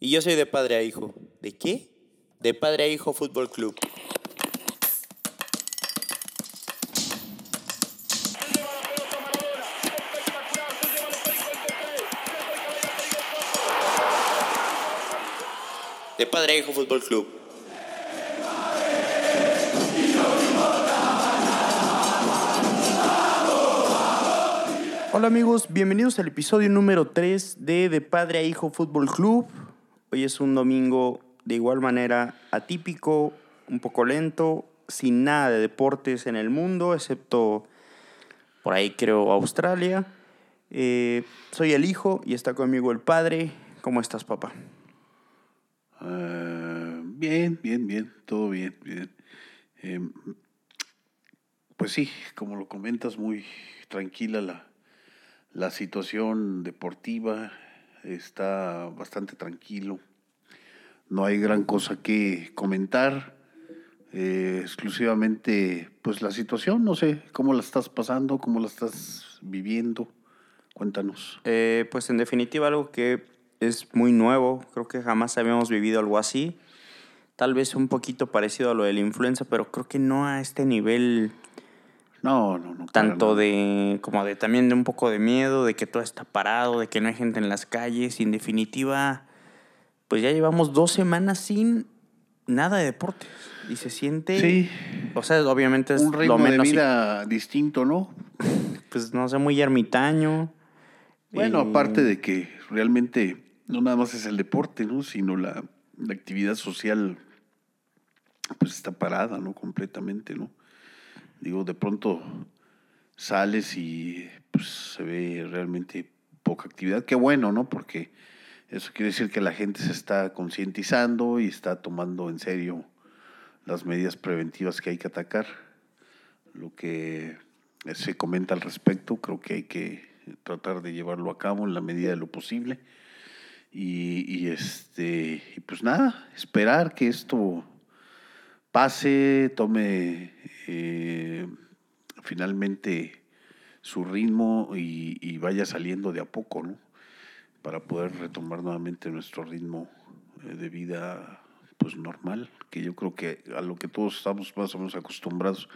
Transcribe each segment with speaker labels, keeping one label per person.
Speaker 1: Y yo soy de padre a hijo. ¿De qué? De padre a hijo Fútbol Club. De padre a hijo Fútbol Club.
Speaker 2: Hola amigos, bienvenidos al episodio número 3 de De Padre a Hijo Fútbol Club. Hoy es un domingo de igual manera atípico, un poco lento, sin nada de deportes en el mundo, excepto por ahí creo Australia. Eh, soy el hijo y está conmigo el padre. ¿Cómo estás, papá?
Speaker 3: Ah, bien, bien, bien, todo bien, bien. Em, pues sí, como lo comentas, muy tranquila la, la situación deportiva, está bastante tranquilo. No hay gran cosa que comentar. eh, exclusivamente, pues la situación, no sé, cómo la estás pasando, cómo la estás viviendo. Cuéntanos.
Speaker 2: Eh, pues en definitiva algo que es muy nuevo, creo que jamás habíamos vivido algo así. Tal vez un poquito parecido a lo de la influenza, pero creo que no a este nivel
Speaker 3: No, no, no.
Speaker 2: tanto de como de también de un poco de miedo, de que todo está parado, de que no hay gente en las calles y en definitiva pues ya llevamos dos semanas sin nada de deportes y se siente
Speaker 3: Sí,
Speaker 2: o sea obviamente es
Speaker 3: un ritmo
Speaker 2: lo
Speaker 3: de
Speaker 2: menos
Speaker 3: vida distinto, ¿no?
Speaker 2: pues no sé muy ermitaño
Speaker 3: Bueno, aparte de que realmente no nada más es el deporte, ¿no? Sino la, la actividad social, pues está parada, ¿no? Completamente, ¿no? Digo, de pronto sales y pues se ve realmente poca actividad. Qué bueno, ¿no? Porque eso quiere decir que la gente se está concientizando y está tomando en serio las medidas preventivas que hay que atacar. Lo que se comenta al respecto, creo que hay que tratar de llevarlo a cabo en la medida de lo posible. Y, y, este, y pues nada, esperar que esto pase, tome eh, finalmente su ritmo y, vaya saliendo de a poco, ¿no? Para poder retomar nuevamente nuestro ritmo eh, de vida pues normal, que yo creo que a lo que todos estamos más o menos acostumbrados.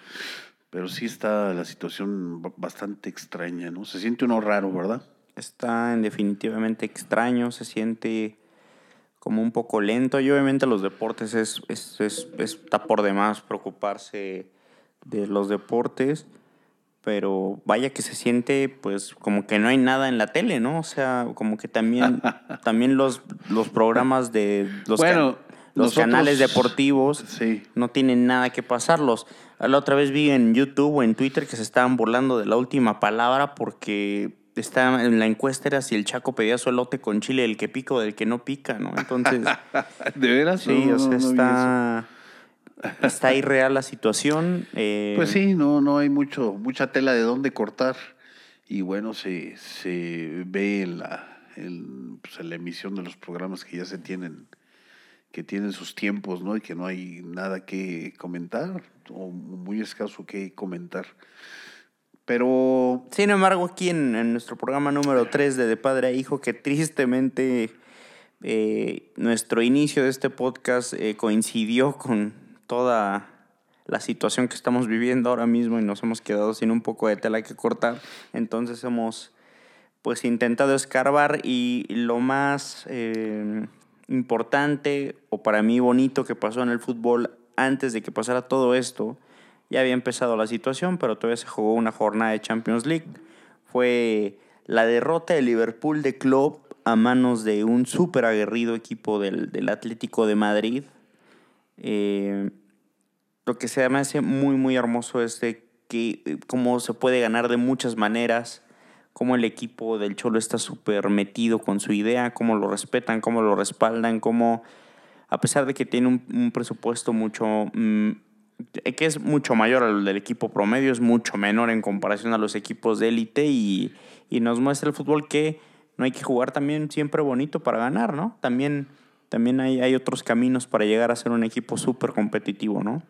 Speaker 3: Pero sí está la situación ba- bastante extraña, ¿no? Se siente uno raro, ¿verdad?
Speaker 2: está en definitivamente extraño, se siente como un poco lento y obviamente los deportes es, es- es- está por demás preocuparse de los deportes, pero vaya que se siente pues como que no hay nada en la tele, ¿no? O sea, como que también, también los, los programas de los, can-
Speaker 3: Bueno,
Speaker 2: los
Speaker 3: nosotros-
Speaker 2: canales deportivos
Speaker 3: Sí.
Speaker 2: no tienen nada que pasarlos. La otra vez vi en YouTube o en Twitter que se estaban burlando de la última palabra porque está en la encuesta era si el Chaco pedía su elote con chile, el que pica o del que no pica, ¿no? Entonces,
Speaker 3: ¿De veras?
Speaker 2: sí,
Speaker 3: No,
Speaker 2: o sea,
Speaker 3: no, no vi eso.
Speaker 2: Está, está irreal la situación. eh,
Speaker 3: Pues sí, no, no hay mucho, mucha tela de dónde cortar. Y bueno, se, se ve en la, en, pues, en la emisión de los programas que ya se tienen, que tienen sus tiempos, ¿no? Y que no hay nada que comentar, o muy escaso que comentar. Pero
Speaker 2: Sin embargo, aquí en, en nuestro programa número 3 de De Padre a Hijo, que tristemente eh, nuestro inicio de este podcast eh, coincidió con toda la situación que estamos viviendo ahora mismo y nos hemos quedado sin un poco de tela que cortar. Entonces hemos pues intentado escarbar y lo más eh, importante o para mí bonito que pasó en el fútbol antes de que pasara todo esto, ya había empezado la situación, pero todavía se jugó una jornada de Champions League. Fue la derrota de Liverpool de Klopp a manos de un súper aguerrido equipo del, del Atlético de Madrid. Eh, lo que se me hace muy, muy hermoso es de que eh, cómo se puede ganar de muchas maneras, cómo el equipo del Cholo está súper metido con su idea, cómo lo respetan, cómo lo respaldan, cómo, a pesar de que tiene un, un presupuesto mucho, mm, que es mucho mayor al del equipo promedio, es mucho menor en comparación a los equipos de élite y, y nos muestra el fútbol que no hay que jugar también siempre bonito para ganar, ¿no? También, también hay, hay otros caminos para llegar a ser un equipo súper competitivo, ¿no?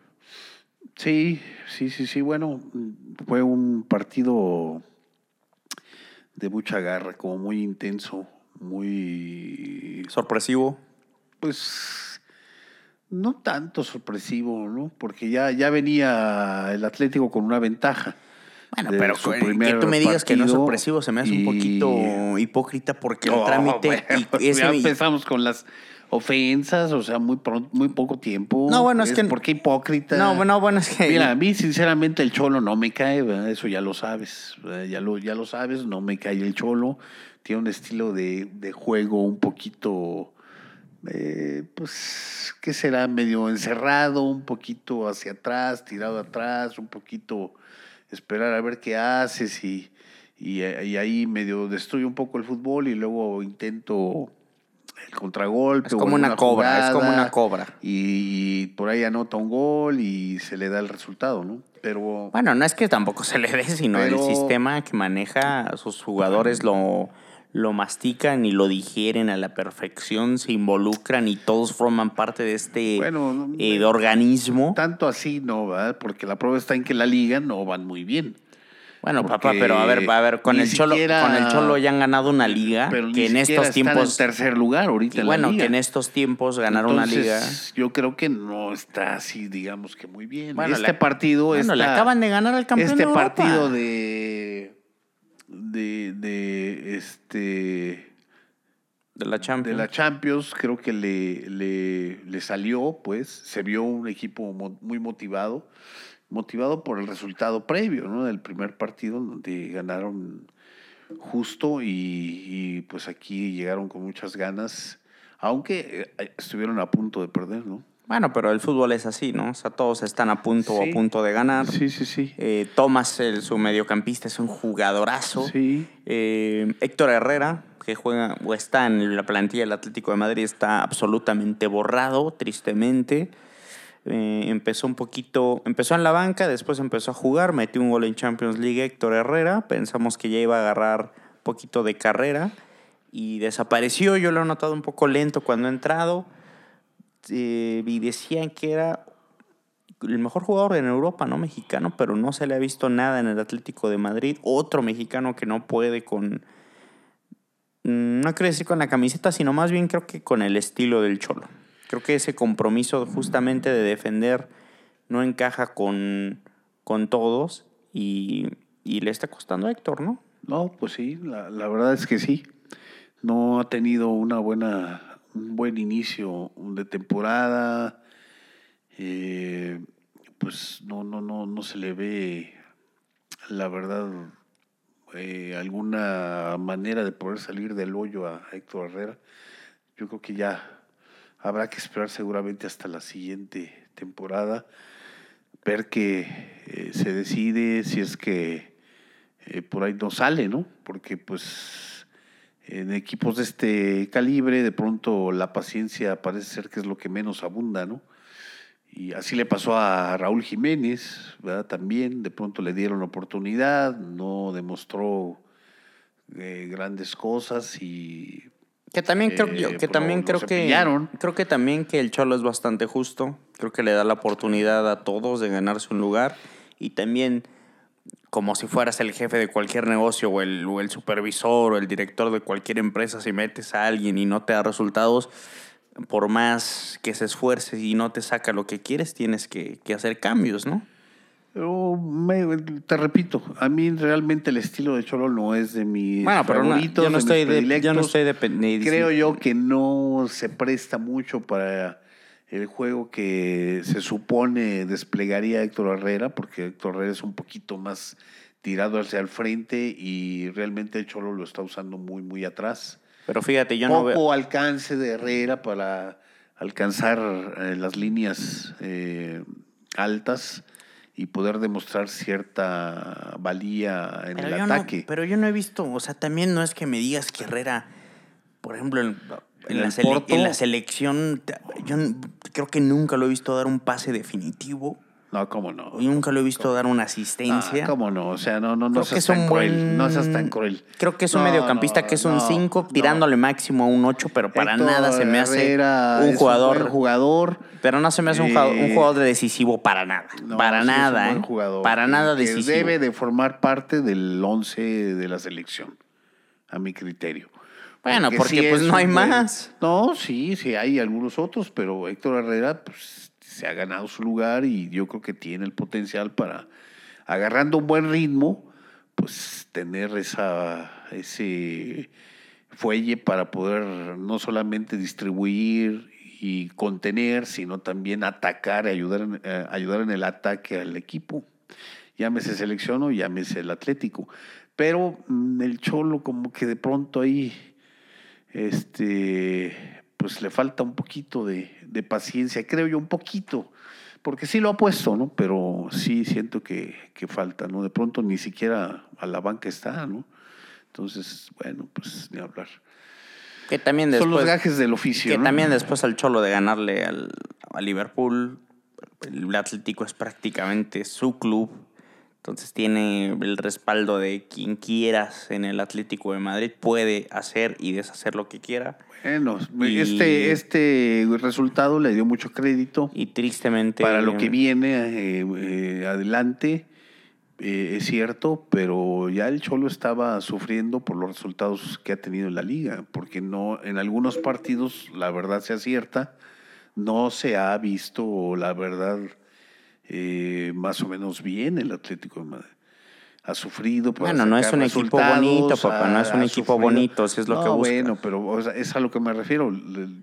Speaker 3: Sí, sí, sí, sí. Bueno, fue un partido de mucha garra, como muy intenso, muy
Speaker 2: Sorpresivo.
Speaker 3: pues, no tanto sorpresivo, ¿no? Porque ya, ya venía el Atlético con una ventaja.
Speaker 2: Bueno, pero
Speaker 3: su
Speaker 2: que tú me digas que no es sorpresivo se me hace un poquito hipócrita porque el
Speaker 3: No,
Speaker 2: trámite
Speaker 3: bueno,
Speaker 2: y ese-
Speaker 3: ya empezamos con las ofensas, o sea, muy pronto, muy poco tiempo.
Speaker 2: No, bueno, es que-
Speaker 3: ¿Por qué hipócrita?
Speaker 2: No, bueno, bueno, es que
Speaker 3: Mira, a mí sinceramente el cholo no me cae, ¿verdad? eso ya lo sabes, ¿verdad? ya lo, ya lo sabes, no me cae el cholo. Tiene un estilo de, de juego un poquito, eh, pues, ¿qué será? Medio encerrado, un poquito hacia atrás, tirado atrás, un poquito esperar a ver qué haces y, y, y ahí medio destruye un poco el fútbol y luego intento el contragolpe.
Speaker 2: Es como una cobra, es como una cobra.
Speaker 3: y por ahí anota un gol y se le da el resultado, ¿no? Pero
Speaker 2: Bueno, no es que tampoco se le dé, sino
Speaker 3: Pero-
Speaker 2: el sistema que maneja a sus jugadores lo, lo mastican y lo digieren a la perfección, se involucran y todos forman parte de este
Speaker 3: Bueno, no,
Speaker 2: eh, de organismo.
Speaker 3: tanto así no, ¿verdad? Porque la prueba está en que la liga no van muy bien.
Speaker 2: Bueno,
Speaker 3: porque
Speaker 2: papá, pero a ver, a ver, con el Cholo,
Speaker 3: siquiera-
Speaker 2: con el Cholo ya han ganado una liga
Speaker 3: Pero
Speaker 2: que en estos tiempos
Speaker 3: en tercer lugar ahorita
Speaker 2: y
Speaker 3: en
Speaker 2: bueno,
Speaker 3: la liga.
Speaker 2: que en estos tiempos ganar una liga.
Speaker 3: Yo creo que no está así, digamos que muy bien.
Speaker 2: Bueno,
Speaker 3: este
Speaker 2: le-
Speaker 3: partido
Speaker 2: Bueno, le acaban de ganar al campeón
Speaker 3: este
Speaker 2: de
Speaker 3: partido de de de este
Speaker 2: de la Champions.
Speaker 3: de la Champions creo que le, le, le salió, pues, se vio un equipo muy motivado, motivado por el resultado previo, ¿no? Del primer partido donde ganaron justo y, y, pues aquí llegaron con muchas ganas, aunque eh, estuvieron a punto de perder, ¿no?
Speaker 2: Bueno, pero el fútbol es así, ¿no? O sea, todos están a punto o
Speaker 3: Sí.
Speaker 2: a punto de ganar.
Speaker 3: Sí, sí, sí.
Speaker 2: Eh, Thomas, el, su mediocampista, es un jugadorazo.
Speaker 3: Sí.
Speaker 2: Eh, Héctor Herrera, que juega o está en la plantilla del Atlético de Madrid, está absolutamente borrado, tristemente. Eh, empezó un poquito, empezó en la banca, después empezó a jugar, metió un gol en Champions League Héctor Herrera, pensamos que ya iba a agarrar un poquito de carrera y desapareció, yo lo he notado un poco lento cuando ha entrado eh, y decían que era el mejor jugador en Europa, ¿no? Mexicano, pero no se le ha visto nada en el Atlético de Madrid. Otro mexicano que no puede con. mm, No quiero decir con la camiseta, sino más bien creo que con el estilo del Cholo. Creo que ese compromiso justamente de defender no encaja con, con todos y, y le está costando a Héctor, ¿no?
Speaker 3: No, pues sí, la, la verdad es que sí. No ha tenido una buena, un buen inicio de temporada. Eh, pues no, no, no, no se le ve, la verdad, eh, alguna manera de poder salir del hoyo a Héctor Herrera. Yo creo que ya habrá que esperar seguramente hasta la siguiente temporada, ver que eh, se decide si es que eh, por ahí no sale, ¿no? Porque pues en equipos de este calibre de pronto la paciencia parece ser que es lo que menos abunda, ¿no? Y así le pasó a Raúl Jiménez, ¿verdad? También de pronto le dieron oportunidad, no demostró eh, grandes cosas y
Speaker 2: Que también creo,
Speaker 3: Eh,
Speaker 2: yo- que
Speaker 3: pues
Speaker 2: también creo que creo que también que el Cholo es bastante justo. Creo que le da la oportunidad a todos de ganarse un lugar y también como si fueras el jefe de cualquier negocio o el, o el supervisor o el director de cualquier empresa, si metes a alguien y no te da resultados, por más que se esfuerce y no te saca lo que quieres, tienes que, que hacer cambios, ¿no?
Speaker 3: Pero me- te repito, a mí realmente el estilo de Cholo no es de mis
Speaker 2: Bueno, pero no- yo no
Speaker 3: de mis
Speaker 2: estoy de- yo no estoy
Speaker 3: Creo yo que no se presta mucho para el juego que se supone desplegaría Héctor Herrera, porque Héctor Herrera es un poquito más tirado hacia el frente y realmente el Cholo lo está usando muy, muy atrás.
Speaker 2: Pero fíjate, yo no
Speaker 3: Poco
Speaker 2: veo...
Speaker 3: alcance de Herrera para alcanzar eh, las líneas eh, altas y poder demostrar cierta valía en
Speaker 2: Pero
Speaker 3: el
Speaker 2: no,
Speaker 3: ataque.
Speaker 2: pero yo no he visto, o sea, también no es que me digas que Herrera, por ejemplo, en, la, sele- en la selección, yo creo que nunca lo he visto dar un pase definitivo,
Speaker 3: no, cómo no.
Speaker 2: y nunca lo he visto dar una asistencia.
Speaker 3: Ah, ¿Cómo no? O sea, no, no, no
Speaker 2: que
Speaker 3: seas
Speaker 2: es
Speaker 3: tan
Speaker 2: un
Speaker 3: cruel.
Speaker 2: buen-
Speaker 3: No seas tan cruel.
Speaker 2: Creo que es un
Speaker 3: No,
Speaker 2: mediocampista
Speaker 3: no,
Speaker 2: que es un
Speaker 3: no,
Speaker 2: 5,
Speaker 3: no.
Speaker 2: tirándole máximo a un 8, pero para
Speaker 3: Héctor
Speaker 2: nada se me hace un jugador.
Speaker 3: buen jugador.
Speaker 2: pero no se me hace un, jugador, un
Speaker 3: Eh,
Speaker 2: jugador de decisivo para nada. Para
Speaker 3: sí es un
Speaker 2: nada,
Speaker 3: buen
Speaker 2: ¿eh?
Speaker 3: jugador
Speaker 2: Para
Speaker 3: que-
Speaker 2: nada
Speaker 3: que
Speaker 2: decisivo.
Speaker 3: debe de formar parte del 11 de la selección, a mi criterio.
Speaker 2: Bueno, porque, pues
Speaker 3: es
Speaker 2: no hay
Speaker 3: buen-
Speaker 2: más.
Speaker 3: No, sí, sí hay algunos otros, pero Héctor Herrera pues, se ha ganado su lugar y yo creo que tiene el potencial para, agarrando un buen ritmo, pues tener esa, ese fuelle para poder no solamente distribuir y contener, sino también atacar y ayudar, en- eh, ayudar en el ataque al equipo. Llámese selección o llámese el Atlético. Pero mm, el Cholo como que de pronto ahí este, pues le falta un poquito de, de paciencia, creo yo, un poquito, porque sí lo ha puesto, ¿no? Pero sí siento que, que falta, ¿no? De pronto ni siquiera a la banca está, ¿no? Entonces, bueno, pues ni hablar.
Speaker 2: Que también
Speaker 3: Son los
Speaker 2: después,
Speaker 3: gajes del oficio,
Speaker 2: que
Speaker 3: ¿no?
Speaker 2: también después al Cholo de ganarle al, a Liverpool, el Atlético es prácticamente su club. Entonces tiene el respaldo de quien quieras en el Atlético de Madrid. Puede hacer y deshacer lo que quiera.
Speaker 3: Bueno,
Speaker 2: Y-
Speaker 3: este, este resultado le dio mucho crédito
Speaker 2: Y tristemente...
Speaker 3: para lo que viene eh, eh, adelante. eh, es cierto, pero ya el Cholo estaba sufriendo por los resultados que ha tenido en la liga, porque no en algunos partidos, la verdad sea cierta, no se ha visto la verdad eh, más o menos bien el Atlético de Madrid. Ha sufrido. para
Speaker 2: Bueno, no es un equipo bonito, papá, no es un equipo
Speaker 3: sufrido.
Speaker 2: bonito, si es lo que
Speaker 3: No,
Speaker 2: buscas.
Speaker 3: Bueno, pero o sea, es a lo que me refiero.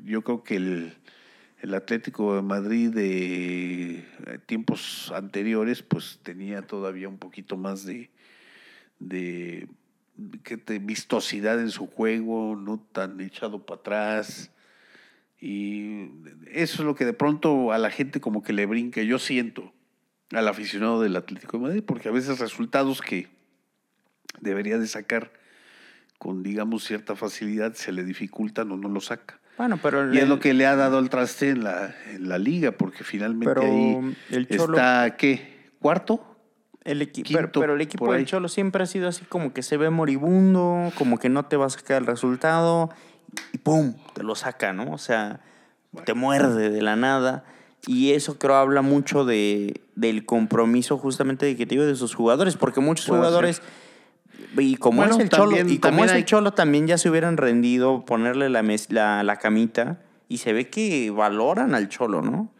Speaker 3: Yo creo que el, el Atlético de Madrid de eh, tiempos anteriores, pues tenía todavía un poquito más de, de, ¿qué te- vistosidad en su juego, no tan echado para atrás. Y eso es lo que de pronto a la gente como que le brinca, yo siento, al aficionado del Atlético de Madrid, porque a veces resultados que debería de sacar con, digamos, cierta facilidad se le dificultan o no lo saca.
Speaker 2: Bueno, pero...
Speaker 3: Y es lo que le ha dado el traste en la, en la liga, porque finalmente
Speaker 2: Pero
Speaker 3: ahí
Speaker 2: el Cholo-
Speaker 3: está, ¿qué? ¿Cuarto?
Speaker 2: El
Speaker 3: Quinto,
Speaker 2: pero, pero el equipo del. Cholo siempre ha sido así como que se ve moribundo, como que no te va a sacar el resultado y ¡pum! te lo saca, ¿no? O sea, te muerde de la nada. Y eso creo habla mucho de, del compromiso justamente de que te digo de sus jugadores, porque muchos
Speaker 3: Puede
Speaker 2: jugadores, y como
Speaker 3: Bueno,
Speaker 2: es el Cholo,
Speaker 3: también-
Speaker 2: y como es
Speaker 3: hay-
Speaker 2: el Cholo, también ya se hubieran rendido ponerle la, mes- la, la camita. Y se ve que valoran al Cholo, ¿no?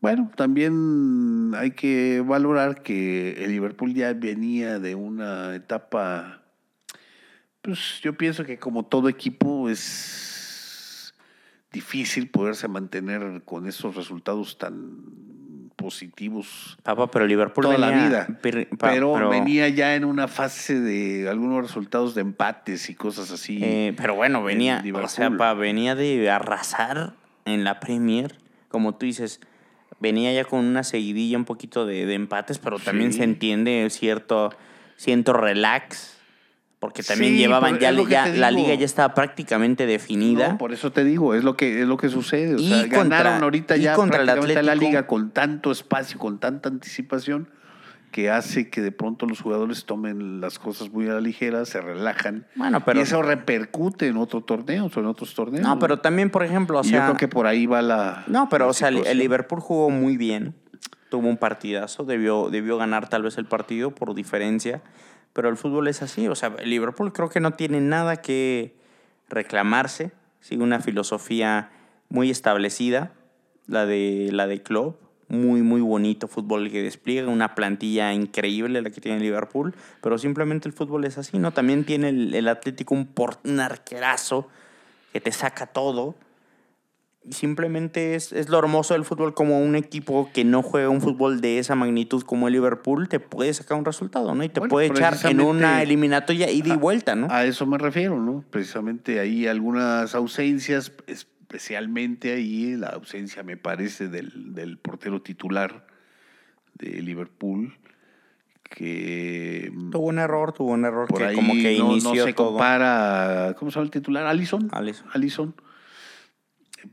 Speaker 3: Bueno, también hay que valorar que el Liverpool ya venía de una etapa, pues yo pienso que como todo equipo es difícil poderse mantener con esos resultados tan positivos
Speaker 2: Papá, pero Liverpool
Speaker 3: toda la
Speaker 2: venía-
Speaker 3: vida.
Speaker 2: per- pa-
Speaker 3: Pero, venía ya en una fase de algunos resultados de empates y cosas así.
Speaker 2: Eh, pero bueno, venía,
Speaker 3: en
Speaker 2: o sea, pa, venía de arrasar en la Premier, como tú dices, venía ya con una seguidilla un poquito de, de empates, pero también
Speaker 3: Sí.
Speaker 2: se entiende cierto, cierto relax, porque también
Speaker 3: Sí,
Speaker 2: llevaban ya, la liga ya estaba prácticamente definida.
Speaker 3: No, por eso te digo, es lo que es lo que sucede. O
Speaker 2: Y
Speaker 3: sea,
Speaker 2: contra-
Speaker 3: ganaron ahorita
Speaker 2: y
Speaker 3: ya
Speaker 2: contra
Speaker 3: prácticamente la liga con tanto espacio, con tanta anticipación, que hace que de pronto los jugadores tomen las cosas muy a la ligera, se relajan.
Speaker 2: Bueno, pero-
Speaker 3: y eso repercute en otros torneos o en otros torneos.
Speaker 2: no, pero también, por ejemplo, o
Speaker 3: Y
Speaker 2: sea,
Speaker 3: yo creo que por ahí va la.
Speaker 2: No, pero
Speaker 3: la
Speaker 2: o sea, el-. Liverpool jugó muy bien. Tuvo un partidazo, debió, debió ganar tal vez el partido por diferencia. Pero el fútbol es así. O sea, Liverpool creo que no tiene nada que reclamarse. Sigue una filosofía muy establecida, la de, la de Klopp. Muy, muy bonito fútbol que despliega, una plantilla increíble la que tiene Liverpool, pero simplemente el fútbol es así, ¿no? También tiene el, el Atlético un, por, un arquerazo que te saca todo. Simplemente es, es lo hermoso del fútbol como un equipo que no juega un fútbol de esa magnitud como el Liverpool te puede sacar un resultado, ¿no? Y te
Speaker 3: Bueno,
Speaker 2: puede echar en una eliminatoria ida y vuelta, ¿no?
Speaker 3: A eso me refiero, ¿no? Precisamente ahí algunas ausencias, especialmente ahí la ausencia, me parece, del, del portero titular de Liverpool, que
Speaker 2: Tuvo un error, tuvo un error que
Speaker 3: ahí
Speaker 2: como que
Speaker 3: no, no
Speaker 2: inició
Speaker 3: se
Speaker 2: todo.
Speaker 3: compara, ¿cómo se llama el titular? Allison.
Speaker 2: Alisson.
Speaker 3: Allison.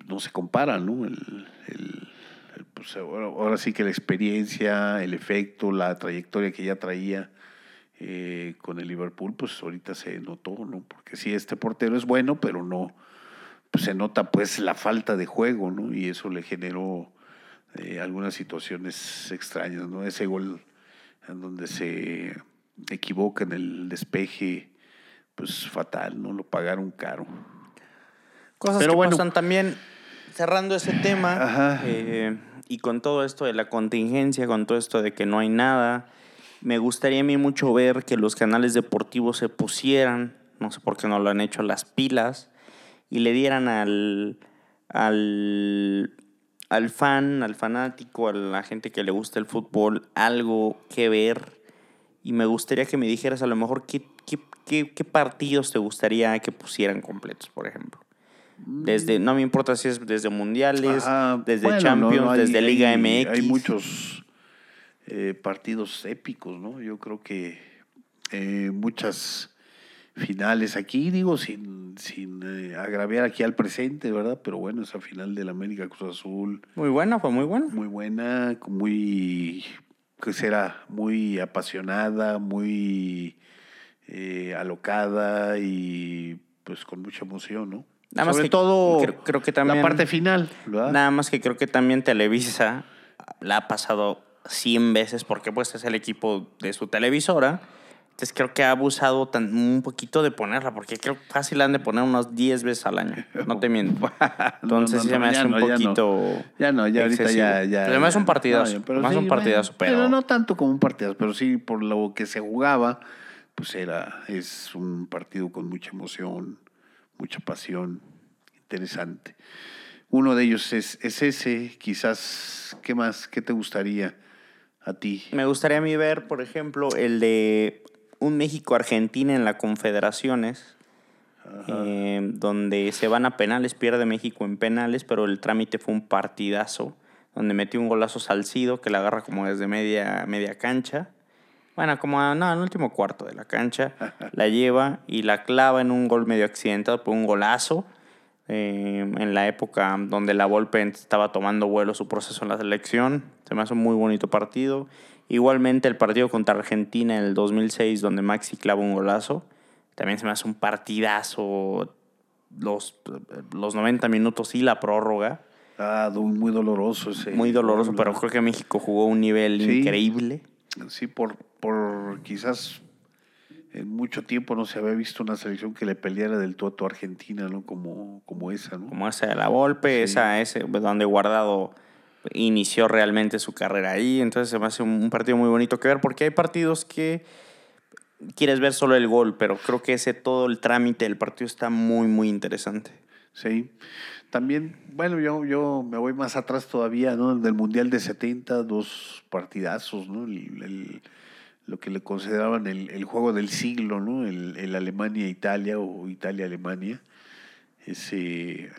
Speaker 3: No se compara, ¿no? El, el- pues ahora, ahora sí que la experiencia, el efecto, la trayectoria que ya traía eh, con el Liverpool, pues ahorita se notó, ¿no? Porque sí, este portero es bueno, pero no, pues se nota pues la falta de juego, ¿no? Y eso le generó eh, algunas situaciones extrañas, ¿no? Ese gol en donde se equivoca en el despeje, pues fatal, ¿no? Lo pagaron caro.
Speaker 2: Cosas
Speaker 3: Pero
Speaker 2: que
Speaker 3: bueno.
Speaker 2: pasan también, cerrando ese tema,
Speaker 3: Ajá.
Speaker 2: eh, y con todo esto de la contingencia, con todo esto de que no hay nada, me gustaría a mí mucho ver que los canales deportivos se pusieran, no sé por qué no lo han hecho, las pilas, y le dieran al, al, al fan, al fanático, a la gente que le gusta el fútbol, algo que ver. Y me gustaría que me dijeras a lo mejor qué, qué, qué- qué partidos te gustaría que pusieran completos, por ejemplo. Desde, no me importa si es desde mundiales, desde
Speaker 3: bueno,
Speaker 2: Champions,
Speaker 3: no, no, hay-
Speaker 2: desde Liga
Speaker 3: hay-
Speaker 2: MX.
Speaker 3: Hay muchos eh, partidos épicos, ¿no? Yo creo que eh, muchas finales aquí, digo, sin, sin eh, agraviar aquí al presente, ¿verdad? Pero bueno, esa final del América Cruz Azul,
Speaker 2: Muy buena, fue muy buena.
Speaker 3: muy buena, muy, que será? Muy apasionada, muy eh, alocada y pues con mucha emoción, ¿no?
Speaker 2: Nada más
Speaker 3: Sobre
Speaker 2: que
Speaker 3: todo
Speaker 2: creo- creo que también-
Speaker 3: la parte final, ¿verdad?
Speaker 2: Nada más que creo que también Televisa la ha pasado 100 veces porque pues es el equipo de su televisora. Entonces creo que ha abusado tan, un poquito de ponerla porque creo que fácil han de poner unas 10 veces al año. No te miento. Entonces
Speaker 3: No,
Speaker 2: se me hace un
Speaker 3: no, ya no.
Speaker 2: poquito
Speaker 3: Ya no, ya ahorita
Speaker 2: excesivo.
Speaker 3: ya, ya.
Speaker 2: Pero además
Speaker 3: ya.
Speaker 2: un partidazo.
Speaker 3: No, pero
Speaker 2: más
Speaker 3: sí,
Speaker 2: un partidazo,
Speaker 3: bueno,
Speaker 2: pero...
Speaker 3: no tanto como un partidazo, pero sí por lo que se jugaba, pues era, es un partido con mucha emoción, mucha pasión, interesante. Uno de ellos es, es ese, quizás, ¿qué más? ¿Qué te gustaría a ti?
Speaker 2: Me gustaría a mí ver, por ejemplo, el de un México-Argentina en la Confederaciones, eh, donde se van a penales, pierde México en penales, pero el trámite fue un partidazo, donde metió un golazo Salcido que la agarra como desde media, media cancha. Bueno, como a- no, en el último cuarto de la cancha, la lleva y la clava en un gol medio accidentado por un golazo. eh, en la época donde la Volpe estaba tomando vuelo su proceso en la selección. Se me hace un muy bonito partido. Igualmente el partido contra Argentina en el 2006, donde Maxi clava un golazo. También se me hace un partidazo. Los, los 90 minutos y la prórroga.
Speaker 3: Ah, muy doloroso ese.
Speaker 2: Muy doloroso, pero creo que México jugó un nivel
Speaker 3: Sí.
Speaker 2: increíble.
Speaker 3: Sí, por, por quizás en mucho tiempo no se había visto una selección que le peleara del todo a Argentina, ¿no? Como, como esa, ¿no?
Speaker 2: Como esa de la Volpe,
Speaker 3: Sí.
Speaker 2: esa, ese, donde Guardado inició realmente su carrera ahí. Entonces se me hace un, un partido muy bonito que ver, porque hay partidos que quieres ver solo el gol, pero creo que ese todo el trámite del partido está muy, muy interesante.
Speaker 3: Sí. También, bueno, yo, yo me voy más atrás todavía, ¿no? Del Mundial de 70, dos partidazos, ¿no? El- el- lo que le consideraban el, el juego del siglo, ¿no? El, Alemania-Italia o Italia-Alemania. Ese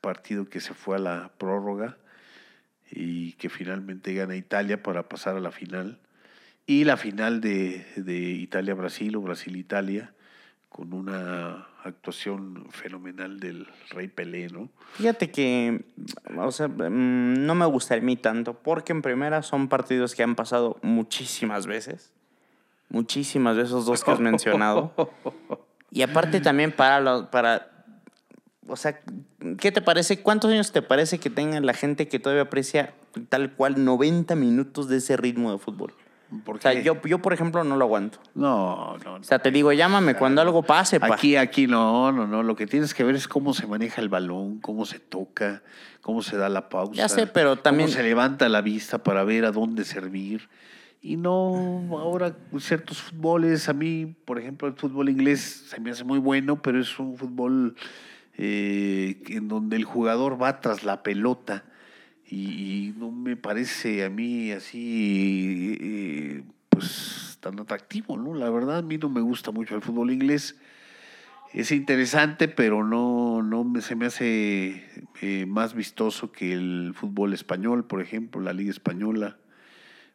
Speaker 3: partido que se fue a la prórroga y que finalmente gana Italia para pasar a la final. Y la final de, de Italia-Brasil o Brasil-Italia con una actuación fenomenal del Rey Pelé, ¿no?
Speaker 2: Fíjate que, o sea, mm, no me gusta a mí tanto, porque en primera son partidos que han pasado muchísimas veces. Muchísimas veces, esos dos que has mencionado. Y aparte también para, lo- para, o sea, ¿qué te parece? ¿Cuántos años te parece que tenga la gente que todavía aprecia tal cual 90 minutos de ese ritmo de fútbol?
Speaker 3: ¿Por
Speaker 2: O sea, yo, yo por ejemplo, no lo aguanto.
Speaker 3: No, no, no.
Speaker 2: O sea, te digo, llámame cuando algo pase, pa.
Speaker 3: Aquí, aquí no, no, no. Lo que tienes que ver es cómo se maneja el balón, cómo se toca, cómo se da la pausa.
Speaker 2: Ya sé, pero también-
Speaker 3: Cómo se levanta la vista para ver a dónde servir. Y no, ahora ciertos fútboles, a mí, por ejemplo, el fútbol inglés se me hace muy bueno, pero es un fútbol eh, en donde el jugador va tras la pelota. Y, y no me parece a mí así, eh, pues, tan atractivo, ¿no? La verdad, a mí no me gusta mucho el fútbol inglés. Es interesante, pero no, no se me hace eh, más vistoso que el fútbol español, por ejemplo, la Liga Española.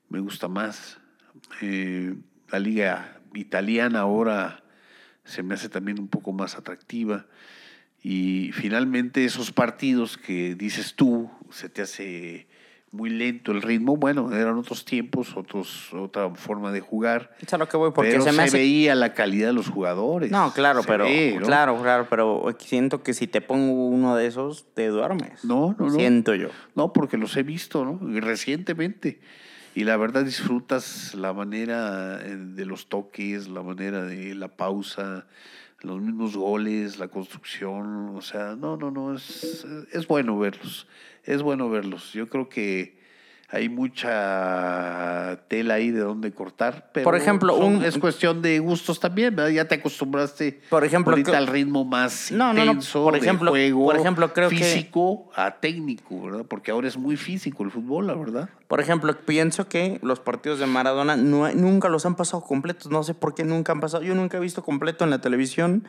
Speaker 3: Me gusta más. Eh, la Liga Italiana ahora se me hace también un poco más atractiva. Y finalmente esos partidos que dices tú, se te hace muy lento el ritmo, bueno, eran otros tiempos, otros, otra forma de jugar.
Speaker 2: Es a lo que voy, porque
Speaker 3: pero
Speaker 2: se me hace
Speaker 3: veía la calidad de los jugadores.
Speaker 2: No, claro,
Speaker 3: Se
Speaker 2: pero
Speaker 3: ve, ¿no?
Speaker 2: claro, claro, pero siento que si te pongo uno de esos te duermes.
Speaker 3: No, no, no.
Speaker 2: Siento yo.
Speaker 3: No, porque los he visto, ¿no? Recientemente. Y la verdad disfrutas la manera eh, de los toques, la manera de la pausa, los mismos goles, la construcción, o sea, no, no, no, es, es bueno verlos, es bueno verlos. Yo creo que hay mucha tela ahí de donde cortar, pero
Speaker 2: Por ejemplo,
Speaker 3: son-
Speaker 2: un-
Speaker 3: es cuestión de gustos también, ¿verdad? Ya te acostumbraste
Speaker 2: Por ejemplo,
Speaker 3: ahorita al ritmo más
Speaker 2: No, no, no,
Speaker 3: intenso
Speaker 2: por
Speaker 3: de
Speaker 2: ejemplo-
Speaker 3: juego,
Speaker 2: por ejemplo, creo que-
Speaker 3: físico a técnico, ¿verdad? Porque ahora es muy físico el fútbol, la verdad.
Speaker 2: Por ejemplo, pienso que los partidos de Maradona nunca los han pasado completos. No sé por qué nunca han pasado. Yo nunca he visto completo en la televisión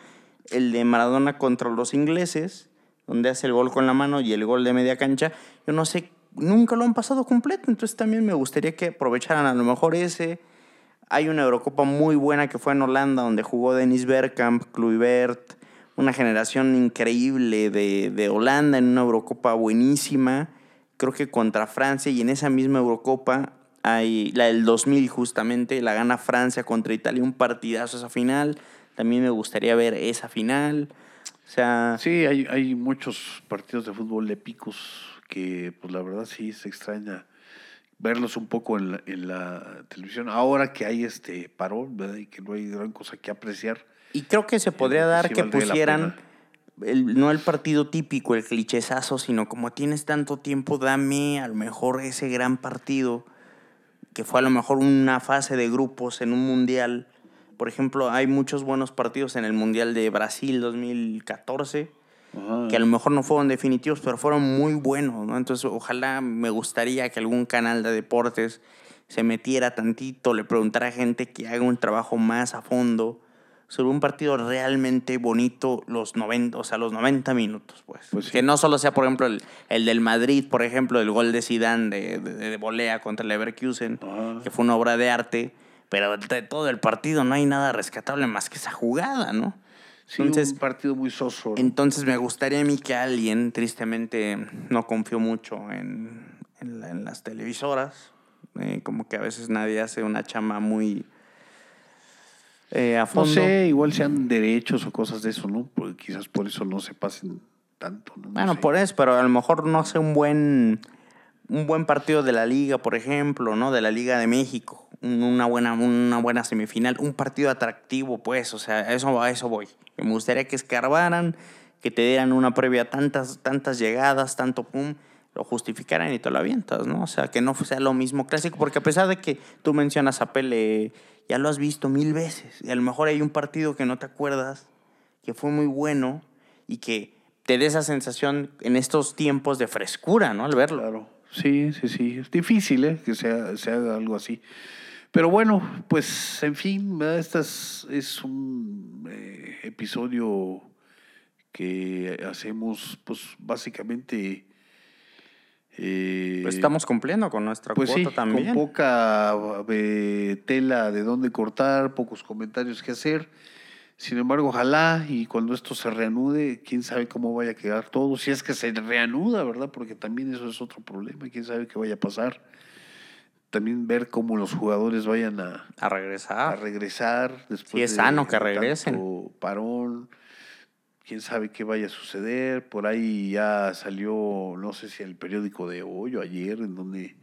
Speaker 2: el de Maradona contra los ingleses, donde hace el gol con la mano y el gol de media cancha. Yo no sé, nunca lo han pasado completo. Entonces también me gustaría que aprovecharan a lo mejor ese. Hay una Eurocopa muy buena que fue en Holanda, donde jugó Dennis Bergkamp, Kluivert, una generación increíble de, de Holanda en una Eurocopa buenísima. Creo que contra Francia y en esa misma Eurocopa hay la del 2000 justamente, la gana Francia contra Italia, un partidazo esa final. También me gustaría ver esa final. O sea,
Speaker 3: Sí, hay, hay muchos partidos de fútbol épicos que, pues la verdad sí se extraña verlos un poco en la, en la televisión. Ahora que hay este parón, ¿verdad? Y que no hay gran cosa que apreciar.
Speaker 2: y creo que se podría
Speaker 3: que
Speaker 2: dar
Speaker 3: sí
Speaker 2: que pusieran el- no el partido típico, el clichesazo, sino como tienes tanto tiempo, dame a lo mejor ese gran partido que fue a lo mejor una fase de grupos en un mundial. Por ejemplo, hay muchos buenos partidos en el Mundial de Brasil 2014
Speaker 3: Ajá.
Speaker 2: que a lo mejor no fueron definitivos, pero fueron muy buenos, ¿no? Entonces, ojalá me gustaría que algún canal de deportes se metiera tantito, le preguntara a gente que haga un trabajo más a fondo sobre un partido realmente bonito los 90, o sea, los 90 minutos, pues.
Speaker 3: Pues sí.
Speaker 2: Que no solo sea, por ejemplo, el, el del Madrid, por ejemplo, el gol de Zidane de, de, de volea contra el Leverkusen,
Speaker 3: Ajá.
Speaker 2: que fue una obra de arte, pero de todo el partido no hay nada rescatable más que esa jugada, ¿no?
Speaker 3: Sí,
Speaker 2: Entonces,
Speaker 3: un partido muy soso. ¿no?
Speaker 2: entonces me gustaría a mí que alguien, tristemente, no confío mucho en, en la- en las televisoras. eh, como que a veces nadie hace una chama muy eh, a
Speaker 3: No
Speaker 2: fondo.
Speaker 3: sé, igual sean derechos o cosas de eso, ¿no? Porque quizás por eso no se pasen tanto. ¿no? No
Speaker 2: Bueno,
Speaker 3: sé.
Speaker 2: por eso, pero a lo mejor no hace un buen un buen partido de la liga, por ejemplo, ¿no? De la Liga de México, un- una buena una buena semifinal, un partido atractivo, pues, o sea, a eso a eso voy. Me gustaría que escarbaran, que te dieran una previa tantas tantas llegadas, tanto pum, lo justificaran y te lo avientas, ¿no? O sea, que no sea lo mismo clásico, porque a pesar de que tú mencionas a Pele, ya lo has visto mil veces, y a lo mejor hay un partido que no te acuerdas, que fue muy bueno y que te dé esa sensación en estos tiempos de frescura, ¿no? Al verlo.
Speaker 3: Sí, sí, sí. Es difícil, ¿eh? Que sea, se haga algo así. Pero bueno, pues, en fin, este es, es un eh, episodio que hacemos, pues, básicamente... eh,
Speaker 2: Pues estamos cumpliendo con nuestra
Speaker 3: pues sí,
Speaker 2: cuota también.
Speaker 3: con poca eh, tela de dónde cortar, pocos comentarios que hacer. Sin embargo, ojalá y cuando esto se reanude, quién sabe cómo vaya a quedar todo, si es que se reanuda, ¿verdad? Porque también eso es otro problema, quién sabe qué vaya a pasar. También ver cómo los jugadores vayan a,
Speaker 2: A
Speaker 3: a
Speaker 2: regresar.
Speaker 3: regresar después
Speaker 2: Sí, es
Speaker 3: de-
Speaker 2: sano que regresen.
Speaker 3: parón. Quién sabe qué vaya a suceder. Por ahí ya salió, no sé si el periódico de hoy o ayer, en donde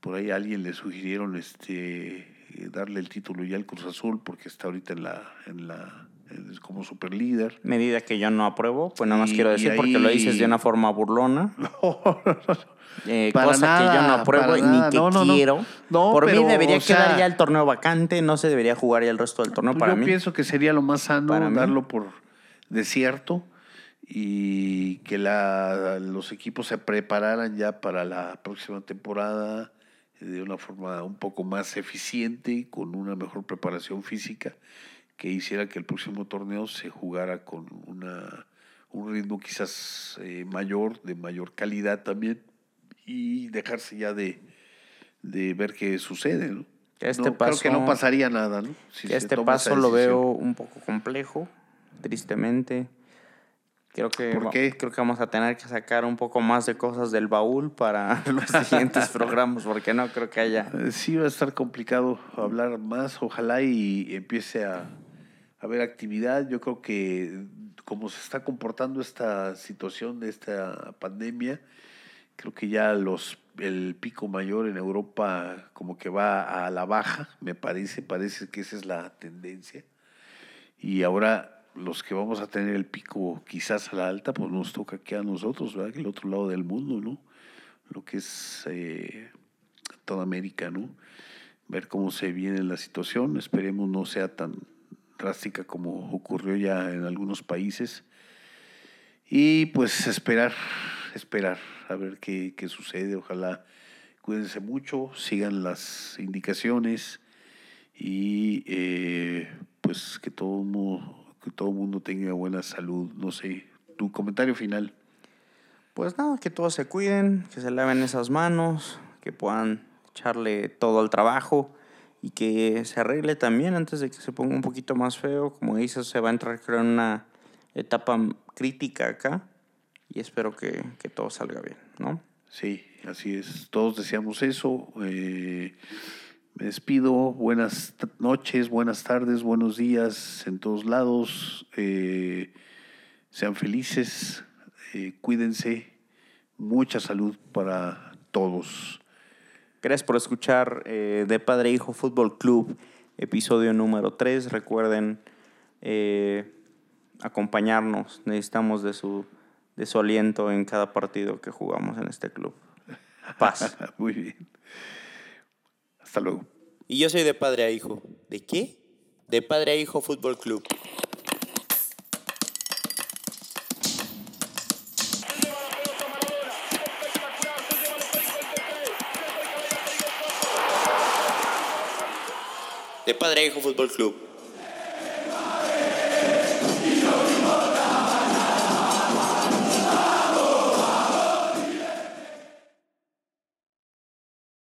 Speaker 3: por ahí a alguien le sugirieron este eh, darle el título ya al Cruz Azul porque está ahorita en la en la en- como super líder.
Speaker 2: Medida que yo no apruebo, pues nada más
Speaker 3: Y-
Speaker 2: quiero decir porque lo dices de una forma burlona. Eh,
Speaker 3: Para
Speaker 2: cosa que yo no apruebo ni que
Speaker 3: No, no, no.
Speaker 2: quiero.
Speaker 3: No,
Speaker 2: Por
Speaker 3: pero,
Speaker 2: mí debería
Speaker 3: sea,
Speaker 2: quedar ya el torneo vacante, no se debería jugar ya el resto del torneo para
Speaker 3: Yo
Speaker 2: mí.
Speaker 3: pienso que sería lo más sano
Speaker 2: Para mí.
Speaker 3: darlo por desierto y que la, los equipos se prepararan ya para la próxima temporada de una forma un poco más eficiente, con una mejor preparación física, que hiciera que el próximo torneo se jugara con una, un ritmo quizás eh, mayor, de mayor calidad también, y dejarse ya de, de ver qué sucede. ¿no?
Speaker 2: Este
Speaker 3: No, creo que no
Speaker 2: paso-
Speaker 3: pasaría nada, ¿no? Si
Speaker 2: este paso lo veo un poco complejo, tristemente. Creo que,
Speaker 3: ¿Por qué?
Speaker 2: creo que vamos a tener que sacar un poco más de cosas del baúl para los siguientes programas, porque no creo que haya.
Speaker 3: Eh, Sí va a estar complicado hablar más, ojalá y empiece a, a haber actividad. Yo creo que como se está comportando esta situación de esta pandemia, creo que ya los el pico mayor en Europa como que va a la baja, me parece, parece que esa es la tendencia. Y ahora los que vamos a tener el pico quizás a la alta, pues nos toca aquí a nosotros, ¿verdad? El otro lado del mundo, ¿no? Lo que es eh, toda América, ¿no? Ver cómo se viene la situación, esperemos no sea tan drástica como ocurrió ya en algunos países. Y pues esperar, esperar a ver qué, qué sucede. Ojalá cuídense mucho, sigan las indicaciones y eh, pues que todo mundo que todo el mundo tenga buena salud. No sé, tu comentario final.
Speaker 2: Pues nada, que todos se cuiden, que se laven esas manos, que puedan echarle todo al trabajo y que se arregle también antes de que se ponga un poquito más feo. Como dices, se va a entrar creo en una etapa crítica acá y espero que, que todo salga bien, ¿no?
Speaker 3: Sí, así es. Todos deseamos eso. Eh, me despido. Buenas noches, buenas tardes, buenos días en todos lados. Eh, sean felices, eh, cuídense. Mucha salud para todos.
Speaker 2: Gracias por escuchar eh, de Padre Hijo Fútbol Club, episodio número 3. Recuerden acompañarnos. Necesitamos de su, de su aliento en cada partido que jugamos en este club. Paz.
Speaker 3: Muy bien.
Speaker 1: Y yo soy de padre a hijo. ¿De qué? De padre a hijo Fútbol Club. De padre a hijo Fútbol Club.